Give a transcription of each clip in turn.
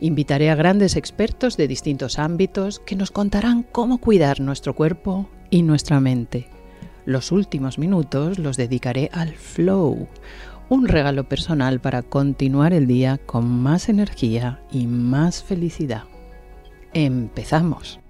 Invitaré a grandes expertos de distintos ámbitos que nos contarán cómo cuidar nuestro cuerpo y nuestra mente. Los últimos minutos los dedicaré al flow, un regalo personal para continuar el día con más energía y más felicidad. Empezamos.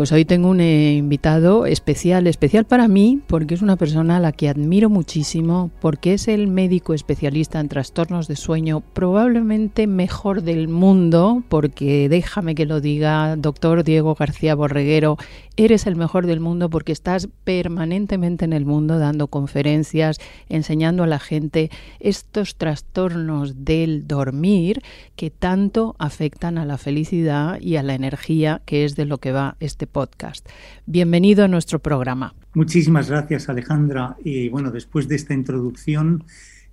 Pues hoy tengo un eh, invitado especial, especial para mí, porque es una persona a la que admiro muchísimo, porque es el médico especialista en trastornos de sueño probablemente mejor del mundo, porque déjame que lo diga, doctor Diego García Borreguero, eres el mejor del mundo porque estás permanentemente en el mundo dando conferencias, enseñando a la gente estos trastornos del dormir que tanto afectan a la felicidad y a la energía, que es de lo que va este podcast. Bienvenido a nuestro programa. Muchísimas gracias, Alejandra. Y bueno, después de esta introducción,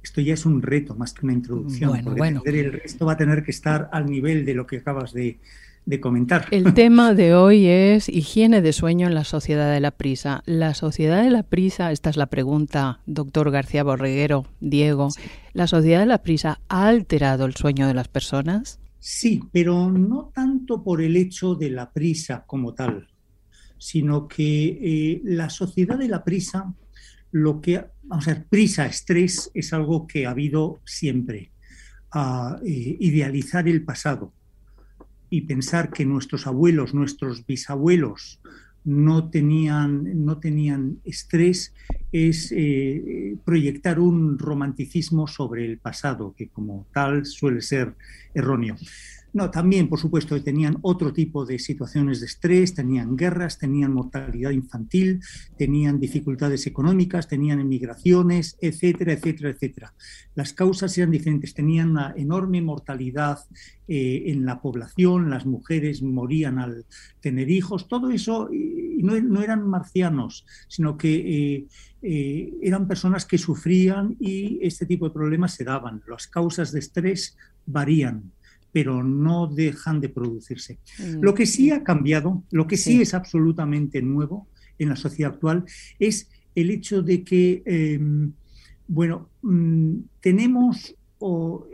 esto ya es un reto más que una introducción. Bueno, bueno. El resto va a tener que estar al nivel de lo que acabas de, de comentar. El tema de hoy es higiene de sueño en la sociedad de la prisa. La sociedad de la prisa, esta es la pregunta, doctor García Borreguero, Diego, ¿la sociedad de la prisa ha alterado el sueño de las personas? Sí, pero no tanto por el hecho de la prisa como tal, sino que eh, la sociedad de la prisa, lo que, vamos a ver, prisa, estrés es algo que ha habido siempre. A eh, idealizar el pasado y pensar que nuestros abuelos, nuestros bisabuelos no tenían, no tenían estrés es eh, proyectar un romanticismo sobre el pasado, que como tal suele ser erróneo. No, también, por supuesto, tenían otro tipo de situaciones de estrés, tenían guerras, tenían mortalidad infantil, tenían dificultades económicas, tenían emigraciones, etcétera, etcétera, etcétera. Las causas eran diferentes, tenían una enorme mortalidad eh, en la población, las mujeres morían al tener hijos, todo eso y no, no, eran marcianos, sino que eh, eh, eran personas que sufrían y este tipo de problemas se daban. Las causas de estrés varían pero no dejan de producirse. Mm. Lo que sí ha cambiado, lo que sí, es absolutamente nuevo en la sociedad actual, es el hecho de que, em, bueno, mm, tenemos o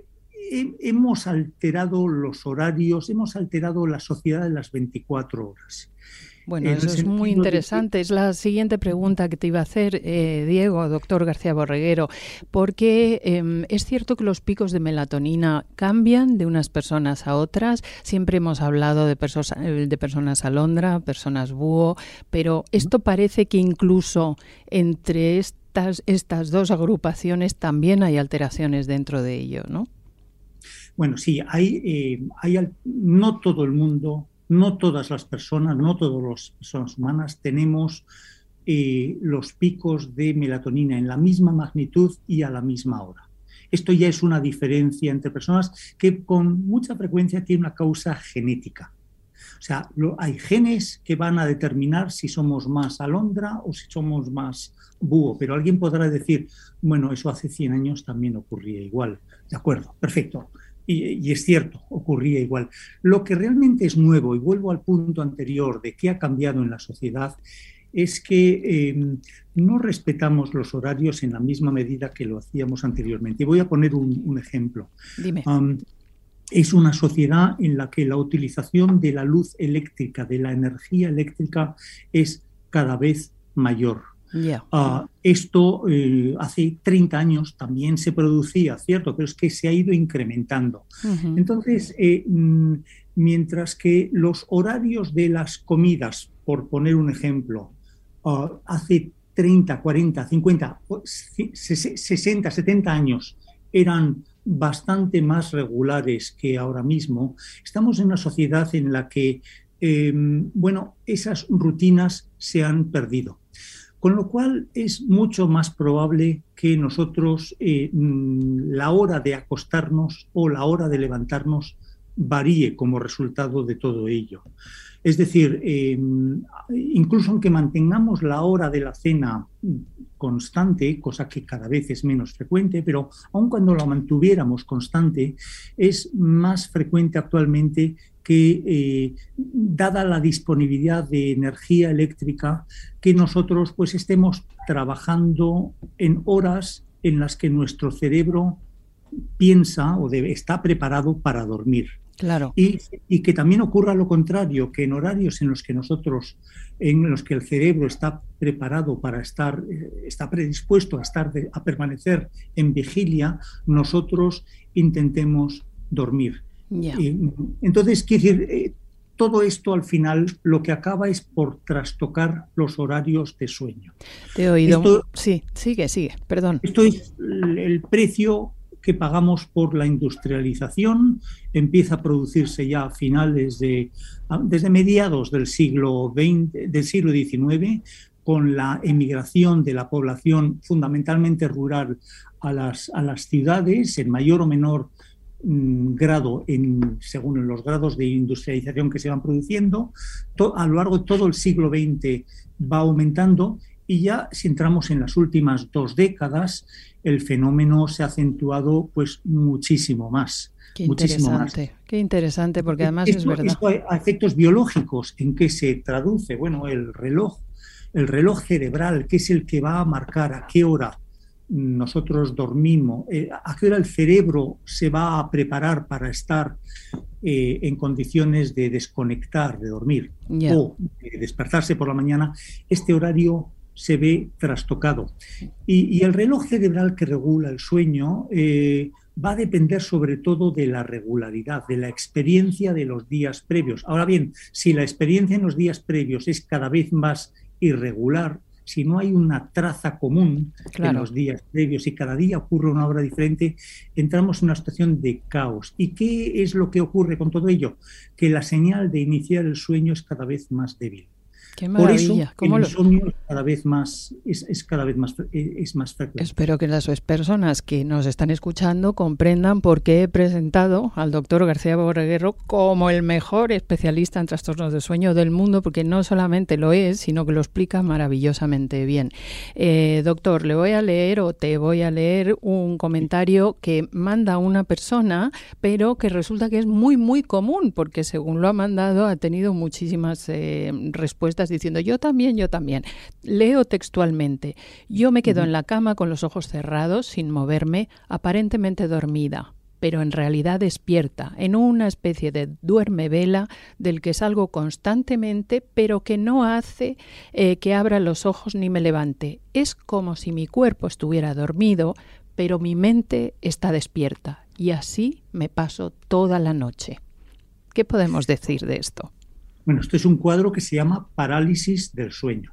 hemos alterado los horarios, hemos alterado la sociedad de las 24 horas. Bueno, eso es muy interesante. Es la siguiente pregunta que te iba a hacer, eh, Diego, doctor García Borreguero, porque em, es cierto que los picos de melatonina cambian de unas personas a otras. Siempre hemos hablado de, personas eh, de personas alondra, personas búho, pero esto parece que incluso entre estas, estas dos agrupaciones también hay alteraciones dentro de ello, ¿no? Bueno, sí, hay, eh, hay no todo el mundo no todas las personas, no todas las personas humanas tenemos eh, los picos de melatonina en la misma magnitud y a la misma hora. Esto ya es una diferencia entre personas que con mucha frecuencia tiene una causa genética. O sea, hay genes que van a determinar si somos más alondra o si somos más búho, pero alguien podrá decir, bueno, eso hace 100 años también ocurría igual. De acuerdo, perfecto. Y, es cierto, ocurría igual. Lo que realmente es nuevo, y vuelvo al punto anterior de qué ha cambiado en la sociedad, es que em, no respetamos los horarios en la misma medida que lo hacíamos anteriormente. Y voy a poner un, ejemplo. Dime. es una sociedad en la que la utilización de la luz eléctrica, de la energía eléctrica, es cada vez mayor. Ah, esto eh, hace 30 años también se producía, ¿cierto? Pero es que se ha ido incrementando. Entonces, eh, mm, mientras que los horarios de las comidas, por poner un ejemplo, ah, hace 30, 40, 50, 60, 70 años eran bastante más regulares que ahora mismo, estamos en una sociedad en la que, em, bueno, esas rutinas se han perdido. Con lo cual es mucho más probable que nosotros eh, mm, la hora de acostarnos o la hora de levantarnos varíe como resultado de todo ello. Es decir, em, incluso aunque mantengamos la hora de la cena constante, cosa que cada vez es menos frecuente, pero aun cuando la mantuviéramos constante, es más frecuente actualmente que, eh, dada la disponibilidad de energía eléctrica, que nosotros pues estemos trabajando en horas en las que nuestro cerebro piensa o está preparado para dormir. Claro. Y, que también ocurra lo contrario, que en horarios en los que nosotros, en los que el cerebro está preparado para estar, eh, está predispuesto a estar, a permanecer en vigilia, nosotros intentemos dormir. entonces, quiere decir, eh, todo esto al final lo que acaba es por trastocar los horarios de sueño. Te he oído. sí, sigue, sigue, perdón. Esto es el precio que pagamos por la industrialización empieza a producirse ya a finales de, desde mediados del siglo, XX, del siglo XIX, con la emigración de la población fundamentalmente rural a las, a las ciudades, en mayor o menor mm, grado en, según los grados de industrialización que se van produciendo. a lo largo de todo el siglo XX va aumentando y ya si entramos en las últimas dos décadas, el fenómeno se ha acentuado pues muchísimo más. Qué interesante, qué interesante, porque además es verdad. Esto a efectos biológicos, ¿en qué se traduce? Bueno, el reloj, el reloj cerebral, que es el que va a marcar a qué hora nosotros dormimos, eh, a qué hora el cerebro se va a preparar para estar eh, en condiciones de desconectar, de dormir o de despertarse por la mañana, este horario se ve trastocado. Y, el reloj cerebral que regula el sueño eh, va a depender sobre todo de la regularidad, de la experiencia de los días previos. Ahora bien, si la experiencia en los días previos es cada vez más irregular, si no hay una traza común en los días previos y cada día ocurre una hora diferente, entramos en una situación de caos. ¿Y qué es lo que ocurre con todo ello? Que la señal de iniciar el sueño es cada vez más débil. Por eso el insomnio cada vez más, es, cada vez más, es más frecuente. Espero que las personas que nos están escuchando comprendan por qué he presentado al doctor García Borreguero como el mejor especialista en trastornos de sueño del mundo, porque no solamente lo es, sino que lo explica maravillosamente bien. Eh, doctor, le voy a leer o te voy a leer un comentario que manda una persona, pero que resulta que es muy, muy común, porque según lo ha mandado ha tenido muchísimas eh, respuestas diciendo yo también, yo también. Leo textualmente, yo me quedo en la cama con los ojos cerrados, sin moverme, aparentemente dormida pero en realidad despierta, en una especie de duerme vela del que salgo constantemente, pero que no hace eh, que abra los ojos ni me levante. Es como si mi cuerpo estuviera dormido, pero mi mente está despierta, y así me paso toda la noche. ¿Qué podemos decir de esto? Bueno, esto es un cuadro que se llama parálisis del sueño.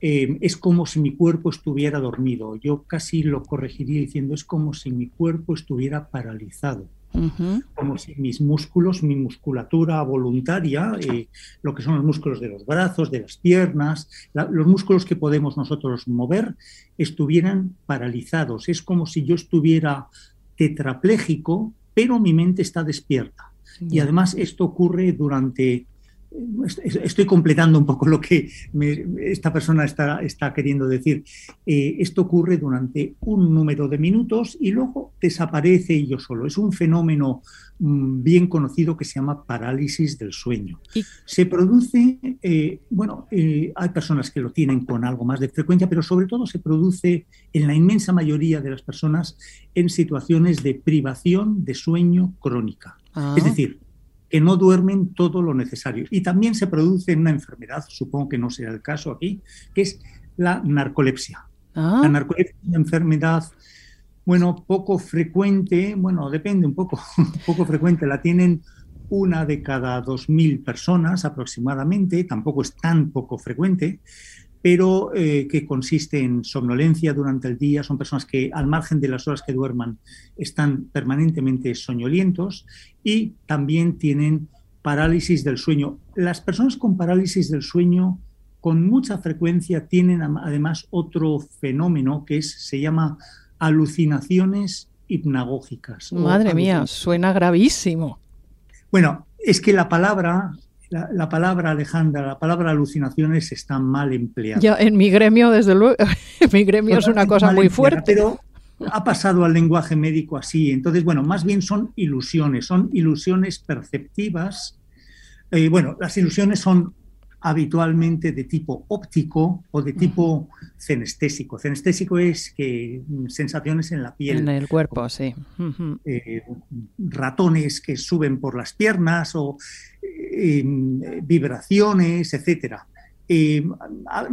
Eh, es como si mi cuerpo estuviera dormido. Yo casi lo corregiría diciendo es como si mi cuerpo estuviera paralizado. Como si mis músculos, mi musculatura voluntaria, eh, lo que son los músculos de los brazos, de las piernas, los músculos que podemos nosotros mover, estuvieran paralizados. Es como si yo estuviera tetrapléjico, pero mi mente está despierta. Y además esto ocurre durante estoy completando un poco lo que esta persona está, está queriendo decir. Eh, esto ocurre durante un número de minutos y luego desaparece yo solo. Es un fenómeno mm, bien conocido que se llama parálisis del sueño. Se produce, eh, bueno, eh, hay personas que lo tienen con algo más de frecuencia, pero sobre todo se produce en la inmensa mayoría de las personas en situaciones de privación de sueño crónica. Ah. Es decir, que no duermen todo lo necesario. Y también se produce una enfermedad, supongo que no será el caso aquí, que es la narcolepsia. Ah. La narcolepsia es una enfermedad, bueno, poco frecuente, bueno, depende un poco, poco frecuente, la tienen una de cada dos mil personas aproximadamente, tampoco es tan poco frecuente, pero eh, que consiste en somnolencia durante el día, son personas que al margen de las horas que duerman están permanentemente soñolientos y también tienen parálisis del sueño. Las personas con parálisis del sueño con mucha frecuencia tienen además otro fenómeno que es, se llama alucinaciones hipnagógicas. Madre mía, suena gravísimo. Bueno, es que la palabra, la, palabra Alejandra, la palabra alucinaciones está mal empleada. Ya, en mi gremio, desde luego, en mi gremio es una cosa muy fuerte. Pero ha pasado al lenguaje médico así. Entonces, bueno, más bien son ilusiones, son ilusiones perceptivas. Eh, bueno, las ilusiones son habitualmente de tipo óptico o de tipo cenestésico. Cenestésico es que mm, sensaciones en la piel. En el cuerpo, sí. Eh, ratones que suben por las piernas o eh, vibraciones, etcétera. Eh,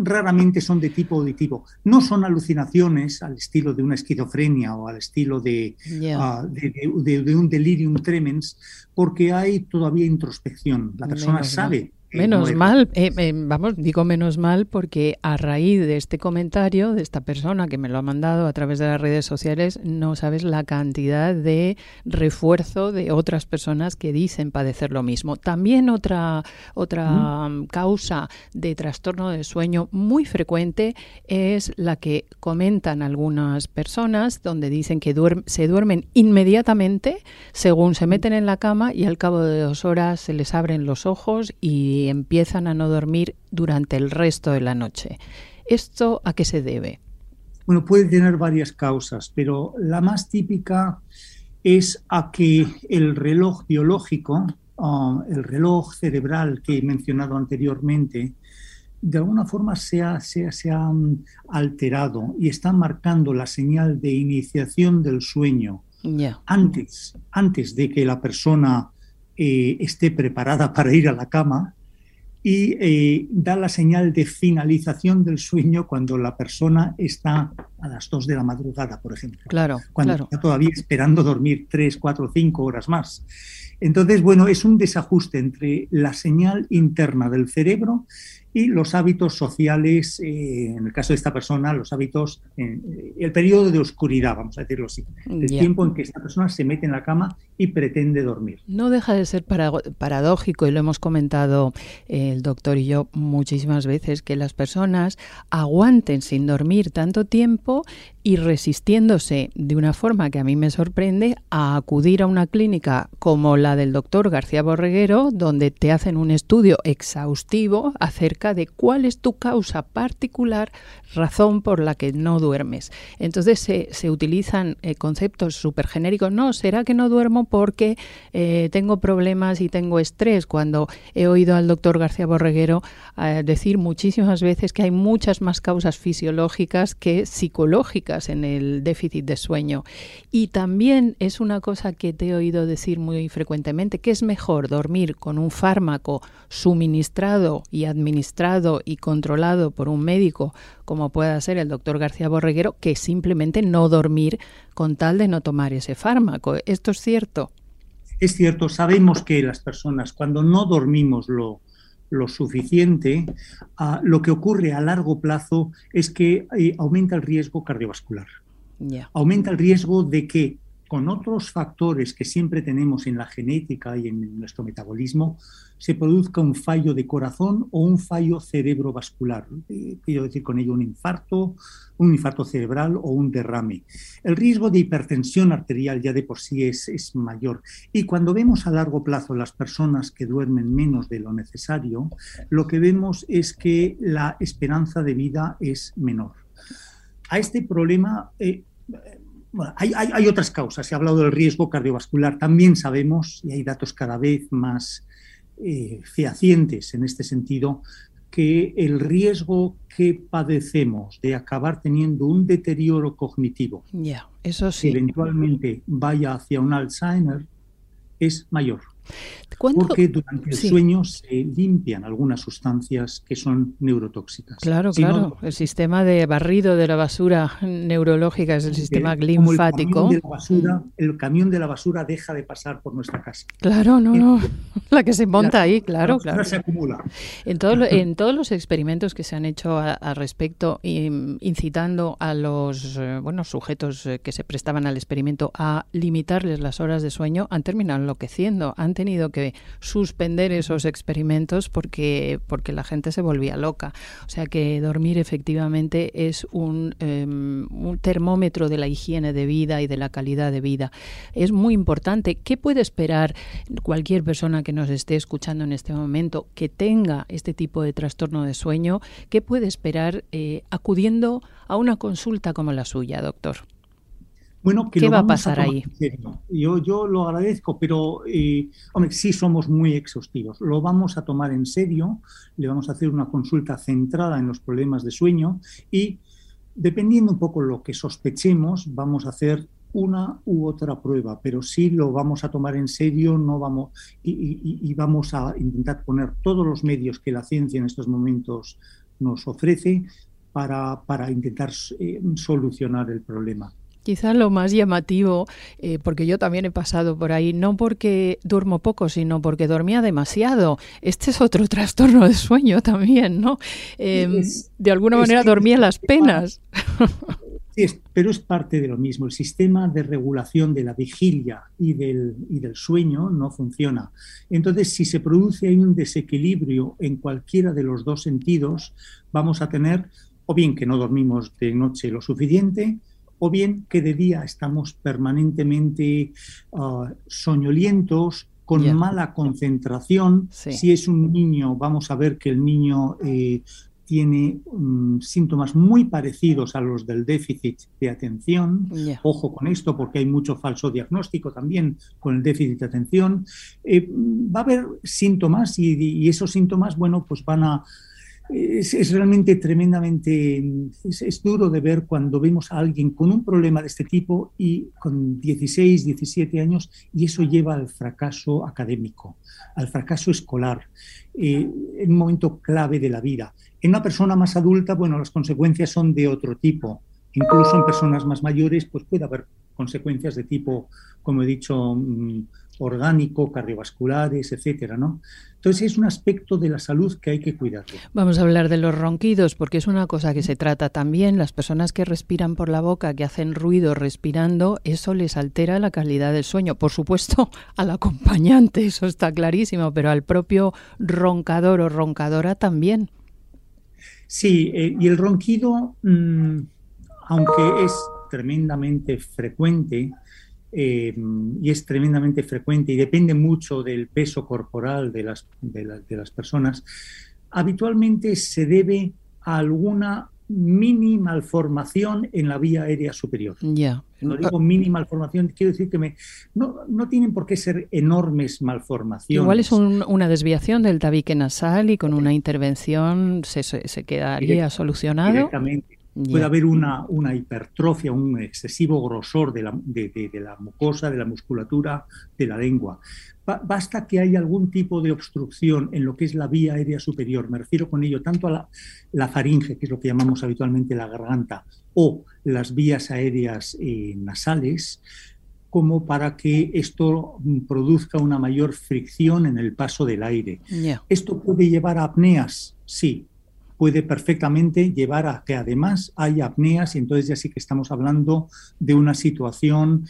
raramente son de tipo auditivo. No son alucinaciones al estilo de una esquizofrenia o al estilo de, ah, de, un delirium tremens, porque hay todavía introspección. La persona sabe Menos mal, eh, eh, vamos, digo menos mal porque a raíz de este comentario de esta persona que me lo ha mandado a través de las redes sociales, no sabes la cantidad de refuerzo de otras personas que dicen padecer lo mismo. También otra, otra causa de trastorno de sueño muy frecuente es la que comentan algunas personas, donde dicen que se duermen inmediatamente según se meten en la cama y al cabo de dos horas se les abren los ojos y y empiezan a no dormir durante el resto de la noche. ¿Esto a qué se debe? Bueno, puede tener varias causas, pero la más típica es a que el reloj biológico, ah, el reloj cerebral que he mencionado anteriormente, de alguna forma se ha, se, ha mm, alterado y está marcando la señal de iniciación del sueño antes, antes de que la persona eh, esté preparada para ir a la cama y eh, da la señal de finalización del sueño cuando la persona está a las 2 de la madrugada, por ejemplo. Claro. Cuando está todavía esperando dormir 3, 4, 5 horas más. Entonces, bueno, es un desajuste entre la señal interna del cerebro y los hábitos sociales, eh, en el caso de esta persona, los hábitos, eh, el periodo de oscuridad, vamos a decirlo así, el tiempo en que esta persona se mete en la cama y pretende dormir. No deja de ser paradójico, y lo hemos comentado eh, el doctor y yo muchísimas veces, que las personas aguanten sin dormir tanto tiempo y resistiéndose de una forma que a mí me sorprende a acudir a una clínica como la del doctor García Borreguero, donde te hacen un estudio exhaustivo acerca de cuál es tu causa particular, razón por la que no duermes. Entonces se, utilizan eh, conceptos súper genéricos. No, será que no duermo porque eh, tengo problemas y tengo estrés. Cuando he oído al doctor García Borreguero eh, decir muchísimas veces que hay muchas más causas fisiológicas que psicológicas en el déficit de sueño. Y también es una cosa que te he oído decir muy frecuentemente, que es mejor dormir con un fármaco suministrado y administrado y controlado por un médico como pueda ser el doctor García Borreguero que simplemente no dormir con tal de no tomar ese fármaco. ¿Esto es cierto? Es cierto, sabemos que las personas cuando no dormimos lo, lo suficiente, ah, lo que ocurre a largo plazo es que eh, aumenta el riesgo cardiovascular. Aumenta el riesgo de que con otros factores que siempre tenemos en la genética y en nuestro metabolismo, se produzca un fallo de corazón o un fallo cerebrovascular. Quiero decir con ello un infarto, un infarto cerebral o un derrame. El riesgo de hipertensión arterial ya de por sí es, es mayor. Y cuando vemos a largo plazo las personas que duermen menos de lo necesario, lo que vemos es que la esperanza de vida es menor. A este problema eh, hay, otras causas. Se ha hablado del riesgo cardiovascular. También sabemos, y hay datos cada vez más eh, fehacientes en este sentido, que el riesgo que padecemos de acabar teniendo un deterioro cognitivo, eso sí. eventualmente vaya hacia un Alzheimer, es mayor. Porque durante el sueño se limpian algunas sustancias que son neurotóxicas. Claro, claro. el sistema de barrido de la basura neurológica es el sistema linfático. El camión, de la basura, el camión de la basura deja de pasar por nuestra casa. Claro, no, no. La que se monta ahí, claro, claro. se acumula. En, en todos los experimentos que se han hecho al respecto, incitando a los eh, bueno, sujetos eh, que se prestaban al experimento a limitarles las horas de sueño, han terminado enloqueciendo. Han tenido que suspender esos experimentos porque, porque la gente se volvía loca. O sea que dormir efectivamente es un, em, un termómetro de la higiene de vida y de la calidad de vida. Es muy importante. ¿Qué puede esperar cualquier persona que nos esté escuchando en este momento que tenga este tipo de trastorno de sueño? ¿Qué puede esperar eh, acudiendo a una consulta como la suya, doctor? Bueno, ¿Qué va a pasar ahí? Yo, yo lo agradezco, pero eh, hombre, sí somos muy exhaustivos. Lo vamos a tomar en serio, le vamos a hacer una consulta centrada en los problemas de sueño y dependiendo un poco lo que sospechemos, vamos a hacer una u otra prueba, pero sí lo vamos a tomar en serio, no vamos y, vamos a intentar poner todos los medios que la ciencia en estos momentos nos ofrece para, para intentar eh, solucionar el problema. Quizá lo más llamativo, eh, porque yo también he pasado por ahí, no porque duermo poco, sino porque dormía demasiado. Este es otro trastorno de sueño también, ¿no? Em, de alguna manera dormía las penas. Sí, pero es parte de lo mismo. El sistema de regulación de la vigilia y del, y del sueño no funciona. Entonces, si se produce un desequilibrio en cualquiera de los dos sentidos, vamos a tener o bien que no dormimos de noche lo suficiente, o bien que de día estamos permanentemente ah, soñolientos, con mala concentración. Si es un niño, vamos a ver que el niño eh, tiene mm, síntomas muy parecidos a los del déficit de atención. Ojo con esto porque hay mucho falso diagnóstico también con el déficit de atención. Eh, va a haber síntomas y, esos síntomas, bueno, pues van a es, realmente tremendamente, es, duro de ver cuando vemos a alguien con un problema de este tipo y con 16, 17 años y eso lleva al fracaso académico, al fracaso escolar, eh, en un momento clave de la vida. En una persona más adulta, bueno, las consecuencias son de otro tipo. Incluso en personas más mayores, pues puede haber consecuencias de tipo, como he dicho, mm, orgánico, cardiovasculares, etcétera, ¿no? Entonces es un aspecto de la salud que hay que cuidar. Vamos a hablar de los ronquidos porque es una cosa que se trata también. Las personas que respiran por la boca, que hacen ruido respirando, eso les altera la calidad del sueño. Por supuesto, al acompañante, eso está clarísimo, pero al propio roncador o roncadora también. Sí, eh, y el ronquido, mm, aunque es tremendamente frecuente, eh, y es tremendamente frecuente y depende mucho del peso corporal de las, de, las personas, habitualmente se debe a alguna mini malformación en la vía aérea superior. Ya. No digo mini malformación, quiero decir que me, no, no, tienen por qué ser enormes malformaciones. Igual es una desviación del tabique nasal y con una intervención se, se quedaría solucionado. Directamente. Puede haber una, una, hipertrofia, un excesivo grosor de la, de, la, mucosa, de la musculatura, de la lengua. basta que haya algún tipo de obstrucción en lo que es la vía aérea superior, me refiero con ello tanto a la, faringe, que es lo que llamamos habitualmente la garganta, o las vías aéreas eh, nasales, como para que esto produzca una mayor fricción en el paso del aire. ¿Esto puede llevar a apneas? Sí, puede perfectamente llevar a que además haya apneas y entonces ya sí que estamos hablando de una situación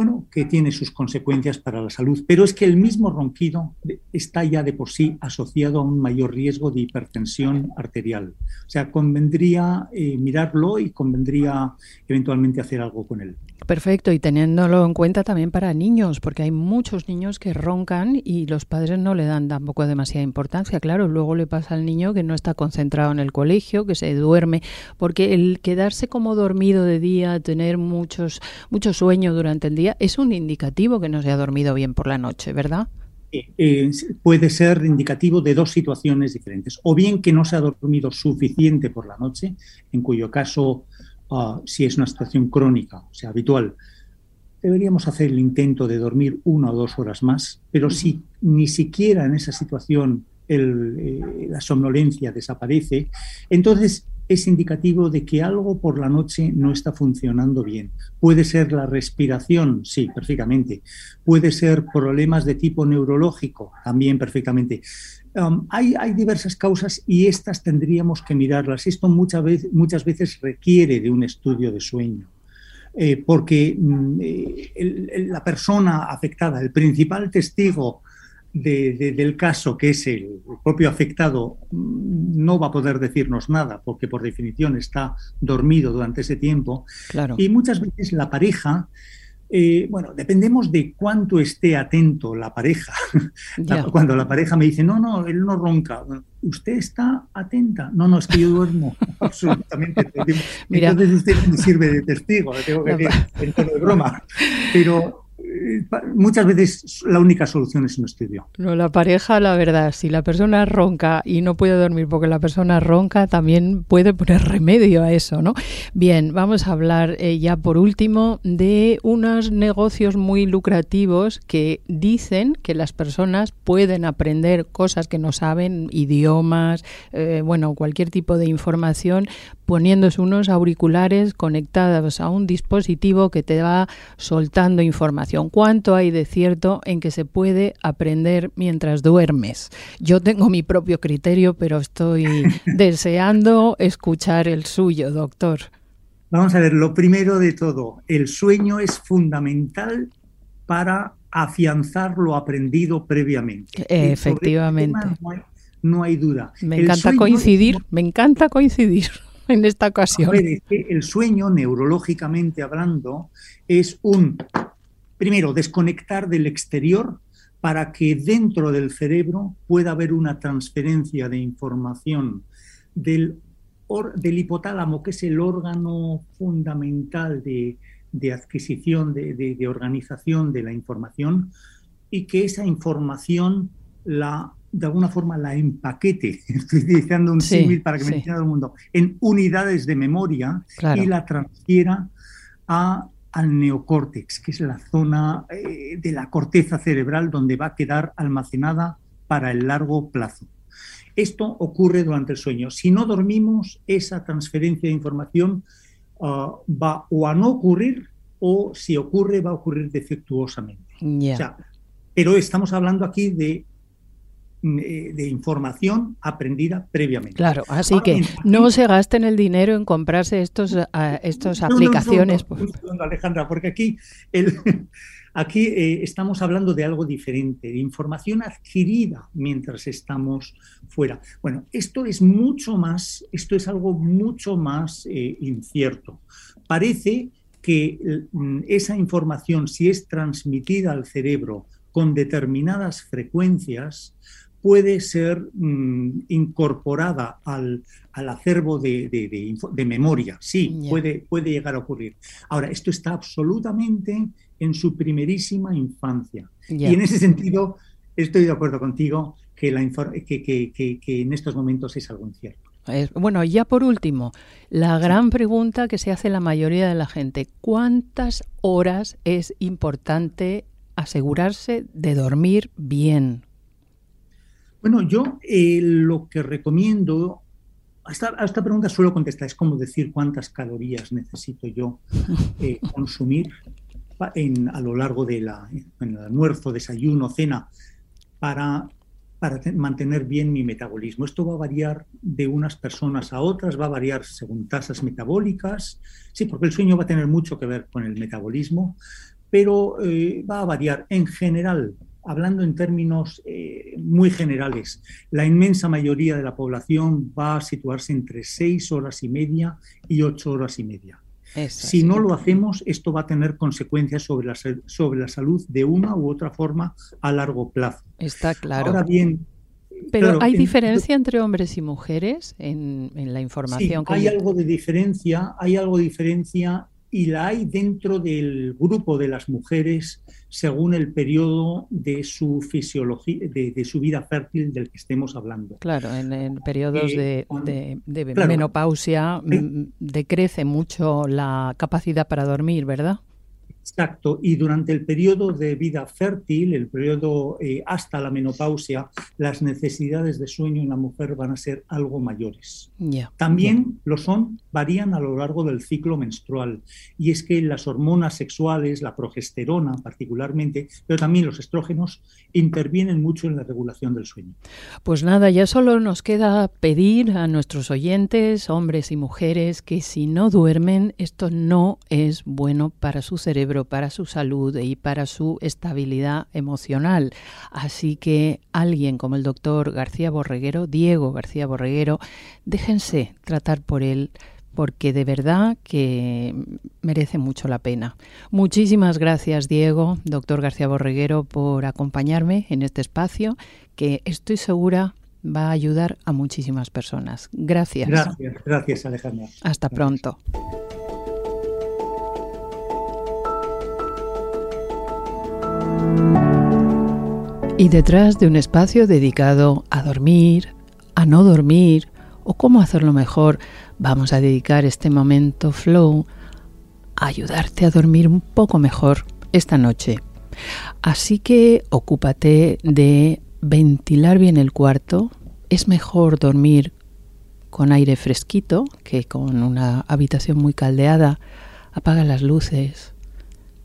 bueno, que tiene sus consecuencias para la salud, pero es que el mismo ronquido está ya de por sí asociado a un mayor riesgo de hipertensión arterial. O sea, convendría eh, mirarlo y convendría eventualmente hacer algo con él. Perfecto, y teniéndolo en cuenta también para niños, porque hay muchos niños que roncan y los padres no le dan tampoco demasiada importancia. Claro, luego le pasa al niño que no está concentrado en el colegio, que se duerme, porque el quedarse como dormido de día, tener muchos, mucho sueño durante el día, es un indicativo que no se ha dormido bien por la noche, ¿verdad? Eh, puede ser indicativo de dos situaciones diferentes. O bien que no se ha dormido suficiente por la noche, en cuyo caso Ah, si es una situación crónica, o sea, habitual, deberíamos hacer el intento de dormir una o dos horas más, pero si ni siquiera en esa situación eh, la somnolencia desaparece, entonces es indicativo de que algo por la noche no está funcionando bien. Puede ser la respiración, sí, perfectamente. Puede ser problemas de tipo neurológico, también perfectamente. Um, hay, hay, diversas causas y estas tendríamos que mirarlas. Esto muchas veces, muchas veces requiere de un estudio de sueño. Eh, porque mm, eh, la persona afectada, el principal testigo del caso, que es el propio afectado, mm, no va a poder decirnos nada, porque por definición está dormido durante ese tiempo. Y muchas veces la pareja, eh, bueno, dependemos de cuánto esté atento la pareja. Cuando la pareja me dice, no, no, él no ronca, ¿usted está atenta? No, no, es que yo duermo absolutamente. Entonces usted me sirve de testigo, tengo que decir en tono de broma. Pero muchas veces la única solución es un estudio. No, la pareja, la verdad, si la persona ronca y no puede dormir porque la persona ronca, también puede poner remedio a eso, ¿no? Bien, vamos a hablar eh, ya por último de unos negocios muy lucrativos que dicen que las personas pueden aprender cosas que no saben, idiomas, eh, bueno, cualquier tipo de información, poniéndose unos auriculares conectados a un dispositivo que te va soltando información ¿Cuánto hay de cierto en que se puede aprender mientras duermes? Yo tengo mi propio criterio, pero estoy deseando escuchar el suyo, doctor. Vamos a ver, lo primero de todo, el sueño es fundamental para afianzar lo aprendido previamente. Efectivamente. No hay, duda. Me encanta coincidir, me encanta coincidir en esta ocasión. el sueño, neurológicamente hablando, es un primero, desconectar del exterior para que dentro del cerebro pueda haber una transferencia de información del, del hipotálamo, que es el órgano fundamental de, adquisición, de, organización de la información, y que esa información la de alguna forma la empaquete, estoy utilizando un símil para que me entienda todo el mundo, en unidades de memoria y la transfiera a al neocórtex, que es la zona eh, de la corteza cerebral donde va a quedar almacenada para el largo plazo. Esto ocurre durante el sueño. Si no dormimos, esa transferencia de información ah, va o a no ocurrir o si ocurre va a ocurrir defectuosamente. pero estamos hablando aquí de de información aprendida previamente. Claro, así que no se gasten el dinero en comprarse estos, estos aplicaciones. Alejandra, porque aquí, el, aquí eh, estamos hablando de algo diferente, de información adquirida mientras estamos fuera. Bueno, esto es mucho más, esto es algo mucho más eh, incierto. Parece que mm, esa información, si es transmitida al cerebro con determinadas frecuencias, puede ser mm, incorporada al, acervo de, memoria. Sí, puede, puede llegar a ocurrir. Ahora, esto está absolutamente en su primerísima infancia. Y en ese sentido, estoy de acuerdo contigo que, la que, que, en estos momentos es algo incierto. Bueno, ya por último, la gran pregunta que se hace la mayoría de la gente, ¿cuántas horas es importante asegurarse de dormir bien? Bueno, yo eh, lo que recomiendo, a esta, pregunta suelo contestar, es como decir cuántas calorías necesito yo eh, consumir a lo largo del de almuerzo, desayuno, cena, para, para mantener bien mi metabolismo. Esto va a variar de unas personas a otras, va a variar según tasas metabólicas, sí, porque el sueño va a tener mucho que ver con el metabolismo, pero eh, va a variar en general hablando en términos eh, muy generales, la inmensa mayoría de la población va a situarse entre seis horas y media y ocho horas y media. si no lo hacemos, esto va a tener consecuencias sobre la, sobre la salud de una u otra forma a largo plazo. Está claro. Ahora bien, pero ¿hay diferencia entre hombres y mujeres en, la información? Sí, hay algo de diferencia, hay algo de diferencia y la hay dentro del grupo de las mujeres según el periodo de su fisiología, de, su vida fértil del que estemos hablando. Claro, en, periodos eh, de, menopausia mm, decrece mucho la capacidad para dormir, ¿verdad? Exacto, y durante el periodo de vida fértil, el periodo eh, hasta la menopausia, las necesidades de sueño en la mujer van a ser algo mayores. También lo son, varían a lo largo del ciclo menstrual, y es que las hormonas sexuales, la progesterona particularmente, pero también los estrógenos, intervienen mucho en la regulación del sueño. Pues nada, ya solo nos queda pedir a nuestros oyentes, hombres y mujeres, que si no duermen, esto no es bueno para su cerebro para su salud y para su estabilidad emocional. Así que alguien como el doctor García Borreguero, Diego García Borreguero, déjense tratar por él porque de verdad que merece mucho la pena. Muchísimas gracias, Diego, doctor García Borreguero, por acompañarme en este espacio que estoy segura va a ayudar a muchísimas personas. Gracias. Gracias, gracias Alejandra. Hasta pronto. Y detrás de un espacio dedicado a dormir, a no dormir o cómo hacerlo mejor, vamos a dedicar este momento flow a ayudarte a dormir un poco mejor esta noche. Así que ocúpate de ventilar bien el cuarto. Es mejor dormir con aire fresquito que con una habitación muy caldeada. Apaga las luces,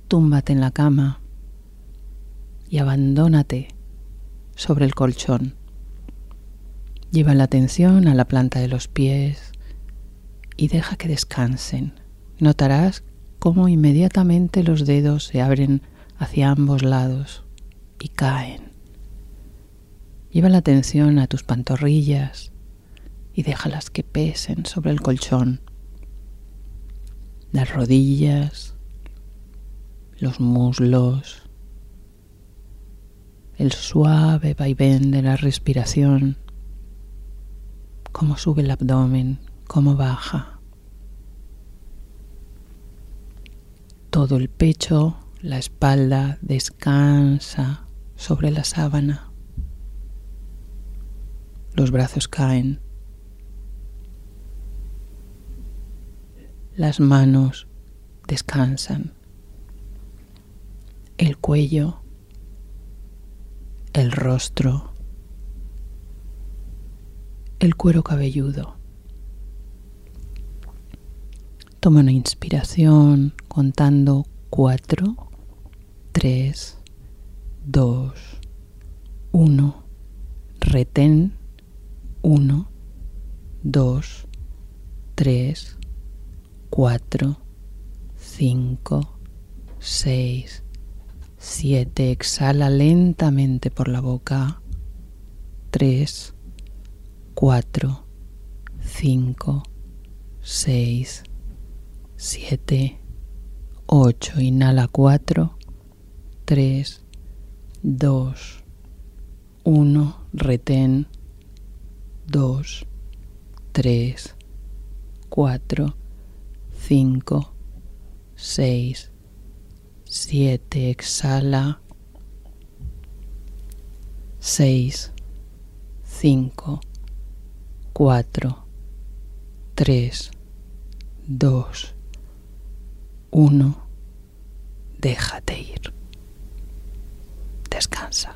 túmbate en la cama y abandónate sobre el colchón. Lleva la atención a la planta de los pies y deja que descansen. Notarás cómo inmediatamente los dedos se abren hacia ambos lados y caen. Lleva la atención a tus pantorrillas y déjalas que pesen sobre el colchón. Las rodillas, los muslos, el suave vaivén de la respiración, cómo sube el abdomen, cómo baja. Todo el pecho, la espalda descansa sobre la sábana. Los brazos caen. Las manos descansan. El cuello el rostro, el cuero cabelludo. Toma una inspiración contando cuatro, tres, dos, uno. Retén uno, dos, tres, cuatro, cinco, seis, 7. Exhala lentamente por la boca. 3, 4, 5, 6, 7, 8. Inhala 4, 3, 2, 1. Retén. 2, 3, 4, 5, 6, 7, exhala. 6, 5, 4, 3, 2, 1. Déjate ir. Descansa.